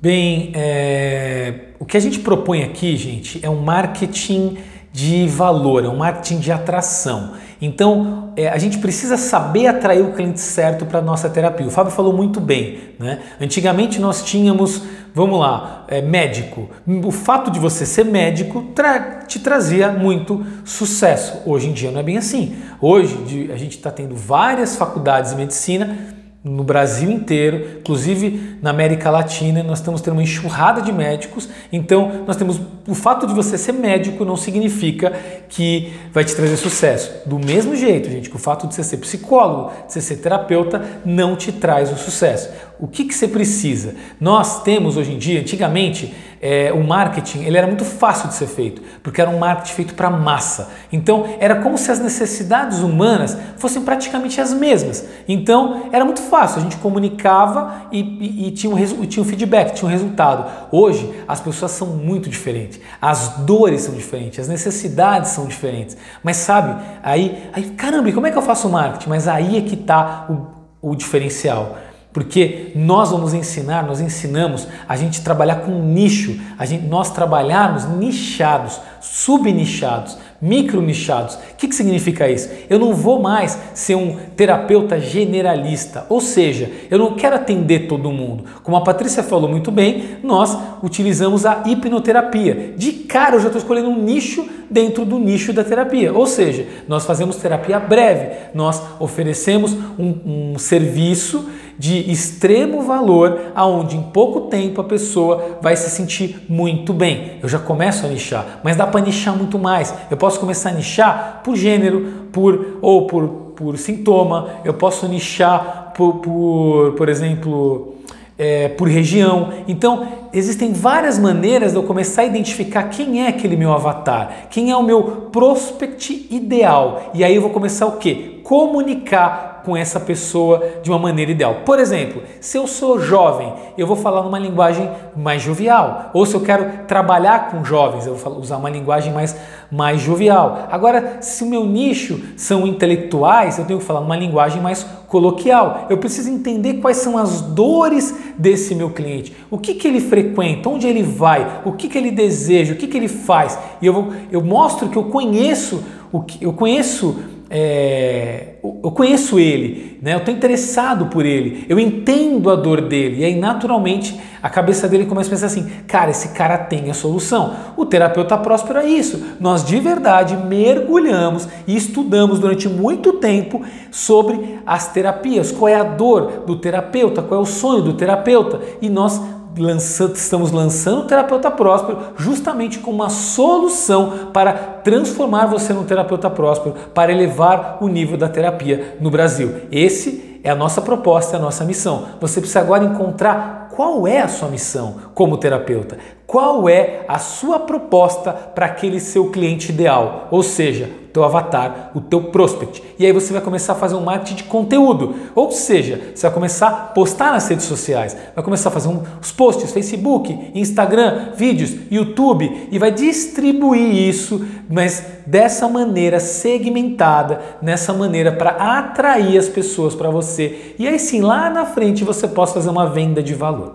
Bem, é, o que a gente propõe aqui, gente, é um marketing de valor, é um marketing de atração. Então, é, a gente precisa saber atrair o cliente certo para a nossa terapia. O Fábio falou muito bem. Né? Antigamente nós tínhamos, vamos lá, é, médico. O fato de você ser médico tra te trazia muito sucesso. Hoje em dia não é bem assim. Hoje a gente está tendo várias faculdades de medicina no Brasil inteiro, inclusive na América Latina, nós estamos tendo uma enxurrada de médicos. Então, nós temos o fato de você ser médico não significa que vai te trazer sucesso. Do mesmo jeito, gente, que o fato de você ser psicólogo, de você ser terapeuta, não te traz o sucesso. O que, que você precisa? Nós temos hoje em dia, antigamente, é, o marketing ele era muito fácil de ser feito, porque era um marketing feito para massa. Então era como se as necessidades humanas fossem praticamente as mesmas. Então era muito fácil, a gente comunicava e, e, e tinha, um, tinha um feedback, tinha um resultado. Hoje as pessoas são muito diferentes, as dores são diferentes, as necessidades são diferentes. Mas sabe, aí, aí caramba, e como é que eu faço marketing? Mas aí é que está o, o diferencial. Porque nós vamos ensinar, nós ensinamos a gente trabalhar com nicho, a gente, nós trabalharmos nichados, subnichados, micronichados. O que, que significa isso? Eu não vou mais ser um terapeuta generalista, ou seja, eu não quero atender todo mundo. Como a Patrícia falou muito bem, nós utilizamos a hipnoterapia. De cara eu já estou escolhendo um nicho dentro do nicho da terapia, ou seja, nós fazemos terapia breve, nós oferecemos um, um serviço de extremo valor, aonde em pouco tempo a pessoa vai se sentir muito bem. Eu já começo a nichar, mas dá para nichar muito mais. Eu posso começar a nichar por gênero, por ou por, por sintoma. Eu posso nichar por, por, por exemplo, é, por região. Então, existem várias maneiras de eu começar a identificar quem é aquele meu avatar, quem é o meu prospect ideal. E aí eu vou começar o quê? Comunicar com essa pessoa de uma maneira ideal. Por exemplo, se eu sou jovem, eu vou falar numa linguagem mais jovial. Ou se eu quero trabalhar com jovens, eu vou usar uma linguagem mais, mais jovial. Agora, se o meu nicho são intelectuais, eu tenho que falar numa linguagem mais coloquial. Eu preciso entender quais são as dores desse meu cliente, o que, que ele frequenta, onde ele vai, o que, que ele deseja, o que, que ele faz. E eu, vou, eu mostro que eu conheço o que eu conheço é, eu conheço ele, né? eu estou interessado por ele, eu entendo a dor dele, e aí naturalmente a cabeça dele começa a pensar assim: cara, esse cara tem a solução. O terapeuta próspero é isso. Nós de verdade mergulhamos e estudamos durante muito tempo sobre as terapias, qual é a dor do terapeuta, qual é o sonho do terapeuta, e nós lançando, estamos lançando o terapeuta próspero justamente como uma solução para transformar você num terapeuta próspero, para elevar o nível da terapia no Brasil. Esse é a nossa proposta, é a nossa missão. Você precisa agora encontrar qual é a sua missão como terapeuta, qual é a sua proposta para aquele seu cliente ideal, ou seja, teu avatar, o teu prospect. E aí você vai começar a fazer um marketing de conteúdo. Ou seja, você vai começar a postar nas redes sociais, vai começar a fazer os posts, Facebook, Instagram, vídeos, YouTube e vai distribuir isso, mas dessa maneira segmentada, nessa maneira para atrair as pessoas para você. E aí sim, lá na frente você possa fazer uma venda de valor.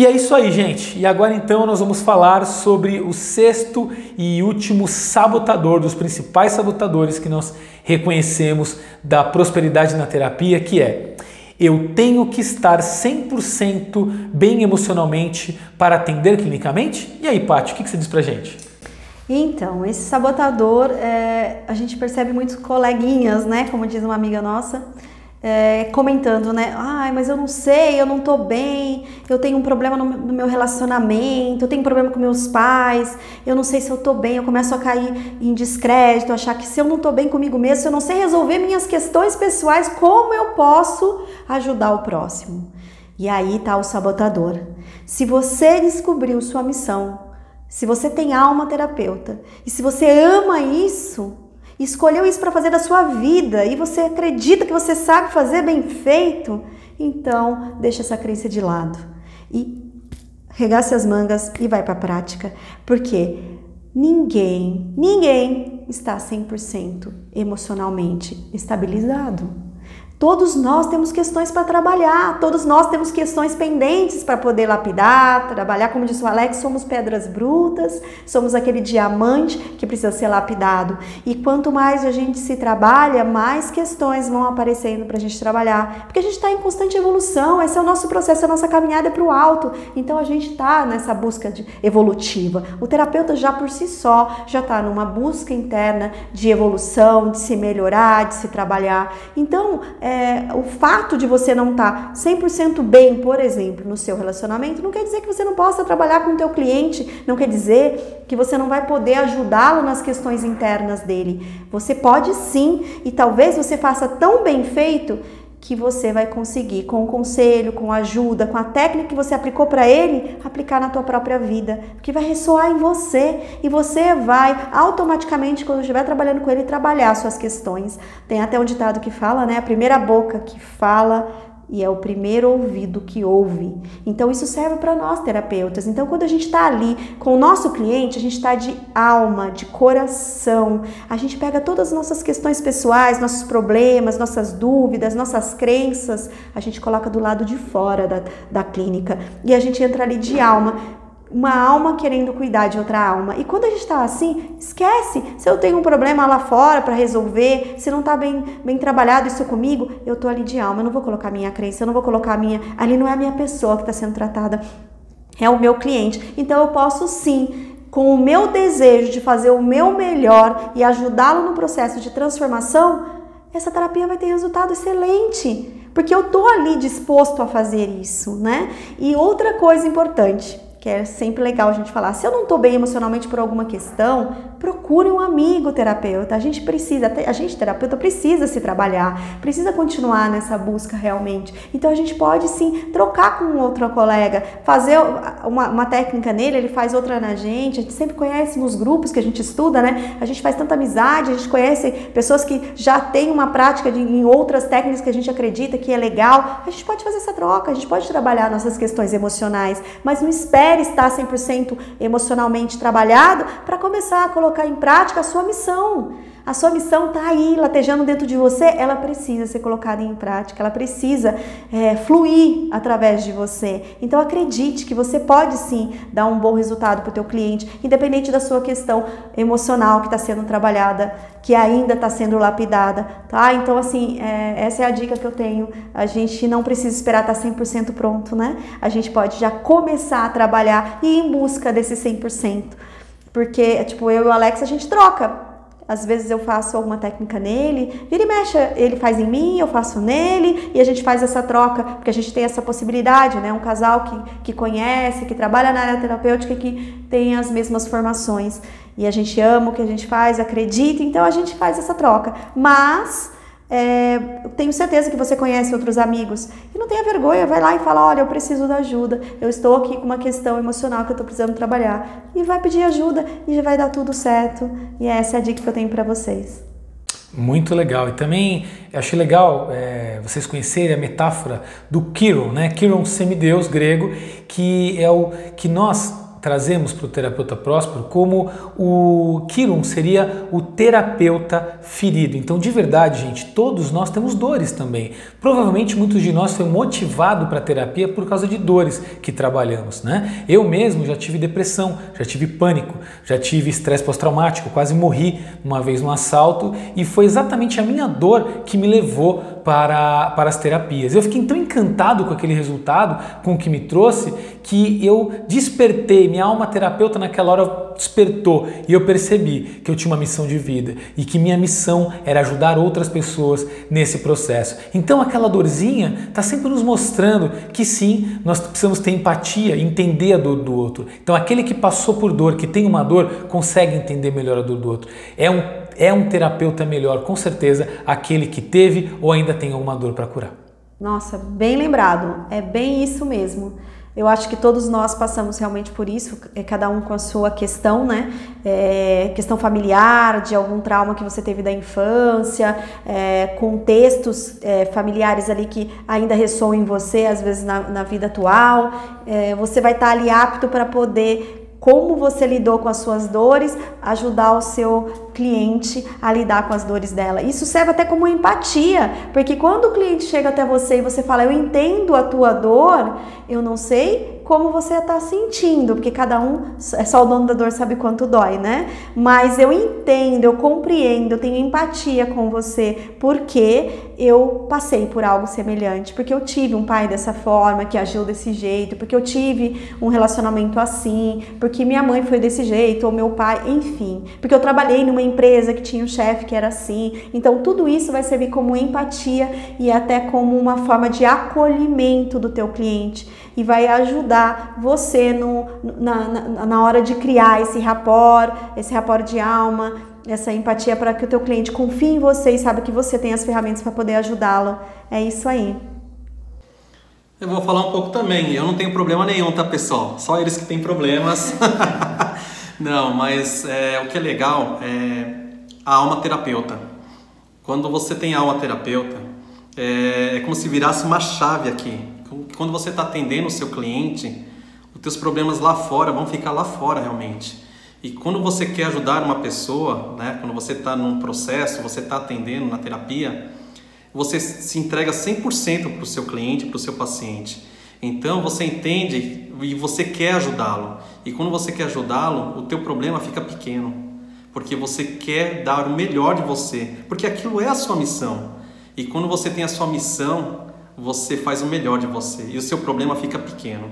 E é isso aí, gente. E agora então nós vamos falar sobre o sexto e último sabotador, dos principais sabotadores que nós reconhecemos da prosperidade na terapia, que é eu tenho que estar 100% bem emocionalmente para atender clinicamente? E aí, Paty, o que você diz pra gente? Então, esse sabotador, é, a gente percebe muitos coleguinhas, né? Como diz uma amiga nossa, é, comentando, né? Ai, mas eu não sei, eu não tô bem, eu tenho um problema no, no, meu relacionamento, eu tenho um problema com meus pais, eu não sei se eu tô bem, eu começo a cair em descrédito, achar que se eu não tô bem comigo mesmo, se eu não sei resolver minhas questões pessoais, como eu posso ajudar o próximo? E aí tá o sabotador. Se você descobriu sua missão, se você tem alma terapeuta e se você ama isso, escolheu isso para fazer da sua vida e você acredita que você sabe fazer bem feito, então deixa essa crença de lado e regace as mangas e vai para a prática, porque ninguém, ninguém está 100% emocionalmente estabilizado. Todos nós temos questões para trabalhar, todos nós temos questões pendentes para poder lapidar, trabalhar. Como disse o Alex, somos pedras brutas, somos aquele diamante que precisa ser lapidado. E quanto mais a gente se trabalha, mais questões vão aparecendo para a gente trabalhar. Porque a gente está em constante evolução, esse é o nosso processo, a nossa caminhada é para o alto. Então a gente está nessa busca evolutiva. O terapeuta já por si só já está numa busca interna de evolução, de se melhorar, de se trabalhar. Então, é, é, o fato de você não estar tá 100% bem, por exemplo, no seu relacionamento, não quer dizer que você não possa trabalhar com o teu cliente, não quer dizer que você não vai poder ajudá-lo nas questões internas dele. Você pode sim, e talvez você faça tão bem feito que você vai conseguir com o conselho, com a ajuda, com a técnica que você aplicou para ele, aplicar na tua própria vida, que vai ressoar em você. E você vai automaticamente quando estiver trabalhando com ele trabalhar suas questões. Tem até um ditado que fala, né, a primeira boca que fala e é o primeiro ouvido que ouve. Então isso serve para nós terapeutas. Então quando a gente está ali com o nosso cliente, a gente está de alma, de coração. A gente pega todas as nossas questões pessoais, nossos problemas, nossas dúvidas, nossas crenças, a gente coloca do lado de fora da, da clínica e a gente entra ali de alma uma alma querendo cuidar de outra alma. E quando a gente está assim, esquece. Se eu tenho um problema lá fora para resolver, se não está bem, bem trabalhado isso comigo, eu tô ali de alma. Eu não vou colocar minha crença, eu não vou colocar minha. Ali não é a minha pessoa que está sendo tratada, é o meu cliente. Então eu posso sim, com o meu desejo de fazer o meu melhor e ajudá-lo no processo de transformação, essa terapia vai ter resultado excelente. Porque eu tô ali disposto a fazer isso, né? E outra coisa importante, que é sempre legal a gente falar. Se eu não estou bem emocionalmente por alguma questão, procure um amigo terapeuta. A gente precisa, a gente terapeuta precisa se trabalhar, precisa continuar nessa busca realmente. Então a gente pode sim trocar com outro colega, fazer uma, uma técnica nele, ele faz outra na gente. A gente sempre conhece nos grupos que a gente estuda, né? A gente faz tanta amizade, a gente conhece pessoas que já têm uma prática de, em outras técnicas que a gente acredita que é legal. A gente pode fazer essa troca, a gente pode trabalhar nossas questões emocionais, mas não espere espere estar 100% emocionalmente trabalhado para começar a colocar em prática a sua missão. A sua missão está aí, latejando dentro de você, ela precisa ser colocada em prática, ela precisa é, fluir através de você. Então acredite que você pode sim dar um bom resultado para o teu cliente, independente da sua questão emocional que está sendo trabalhada, que ainda está sendo lapidada, tá? Então assim, é, essa é a dica que eu tenho. A gente não precisa esperar estar tá 100% pronto, né? A gente pode já começar a trabalhar e ir em busca desse 100%. Porque, tipo, eu e o Alex, a gente troca às vezes eu faço alguma técnica nele, vira e mexe, ele faz em mim, eu faço nele, e a gente faz essa troca, porque a gente tem essa possibilidade, né? Um casal que, que conhece, que trabalha na área terapêutica, que tem as mesmas formações. E a gente ama o que a gente faz, acredita, então a gente faz essa troca. Mas é, tenho certeza que você conhece outros amigos e não tenha vergonha, vai lá e fala: Olha, eu preciso da ajuda, eu estou aqui com uma questão emocional que eu estou precisando trabalhar. E vai pedir ajuda e já vai dar tudo certo. E essa é a dica que eu tenho para vocês. Muito legal. E também achei legal é, vocês conhecerem a metáfora do Chiron, né? Chiron, semideus grego, que é o que nós trazemos para o terapeuta próspero como o Kiron seria o terapeuta ferido. Então, de verdade, gente, todos nós temos dores também. Provavelmente muitos de nós foram motivados para a terapia por causa de dores que trabalhamos, né? Eu mesmo já tive depressão, já tive pânico, já tive estresse pós-traumático, quase morri uma vez num assalto e foi exatamente a minha dor que me levou para, para as terapias. Eu fiquei tão encantado com aquele resultado, com o que me trouxe, que eu despertei, minha alma terapeuta naquela hora despertou e eu percebi que eu tinha uma missão de vida e que minha missão era ajudar outras pessoas nesse processo. Então aquela dorzinha está sempre nos mostrando que sim, nós precisamos ter empatia, entender a dor do outro. Então aquele que passou por dor, que tem uma dor, consegue entender melhor a dor do outro. É um, é um terapeuta melhor, com certeza, aquele que teve ou ainda tem alguma dor para curar. Nossa, bem lembrado. É bem isso mesmo. Eu acho que todos nós passamos realmente por isso, é cada um com a sua questão, né? É, questão familiar, de algum trauma que você teve da infância, é, contextos é, familiares ali que ainda ressoam em você, às vezes na, na vida atual. É, você vai estar ali apto para poder como você lidou com as suas dores, ajudar o seu cliente a lidar com as dores dela. Isso serve até como empatia, porque quando o cliente chega até você e você fala, eu entendo a tua dor, eu não sei como você está sentindo, porque cada um, é só o dono da dor sabe quanto dói, né? Mas eu entendo, eu compreendo, eu tenho empatia com você, porque eu passei por algo semelhante, porque eu tive um pai dessa forma, que agiu desse jeito, porque eu tive um relacionamento assim, porque minha mãe foi desse jeito, ou meu pai, enfim, porque eu trabalhei numa empresa que tinha um chefe que era assim. Então, tudo isso vai servir como empatia e até como uma forma de acolhimento do teu cliente e vai ajudar você no, na, na, na hora de criar esse rapport, esse rapport de alma, essa empatia para que o teu cliente confie em você e saiba que você tem as ferramentas para poder ajudá-lo. É isso aí. Eu vou falar um pouco também. Eu não tenho problema nenhum, tá, pessoal? Só eles que têm problemas. <laughs> não, mas é, o que é legal é a alma terapeuta. Quando você tem alma terapeuta, é, é como se virasse uma chave aqui quando você está atendendo o seu cliente, os teus problemas lá fora vão ficar lá fora realmente. E quando você quer ajudar uma pessoa, né, quando você está num processo, você está atendendo na terapia, você se entrega 100% para o seu cliente, para o seu paciente. Então você entende e você quer ajudá-lo. E quando você quer ajudá-lo, o teu problema fica pequeno. Porque você quer dar o melhor de você. Porque aquilo é a sua missão. E quando você tem a sua missão, você faz o melhor de você e o seu problema fica pequeno,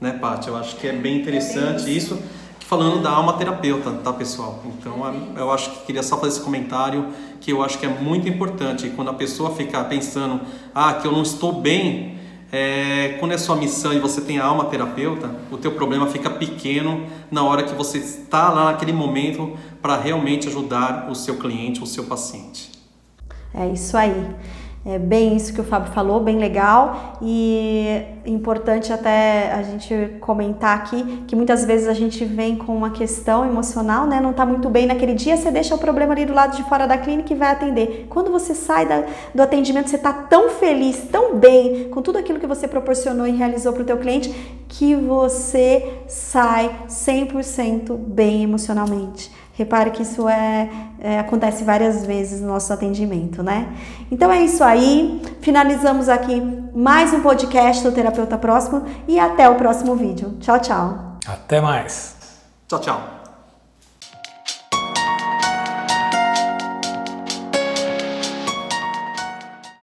né, Paty? Eu acho que é bem interessante é isso. Falando da alma terapeuta, tá, pessoal? Então, eu acho que queria só fazer esse comentário que eu acho que é muito importante. Quando a pessoa fica pensando, ah, que eu não estou bem, é, quando é sua missão e você tem a alma terapeuta, o teu problema fica pequeno na hora que você está lá naquele momento para realmente ajudar o seu cliente, o seu paciente. É isso aí. É bem isso que o Fábio falou, bem legal e importante até a gente comentar aqui que muitas vezes a gente vem com uma questão emocional, né? Não está muito bem naquele dia, você deixa o problema ali do lado de fora da clínica e vai atender. Quando você sai da, do atendimento, você está tão feliz, tão bem com tudo aquilo que você proporcionou e realizou para o teu cliente que você sai 100% bem emocionalmente. Repare que isso é, é, acontece várias vezes no nosso atendimento, né? Então é isso aí. Finalizamos aqui mais um podcast do Terapeuta Próximo e até o próximo vídeo. Tchau, tchau. Até mais. Tchau, tchau.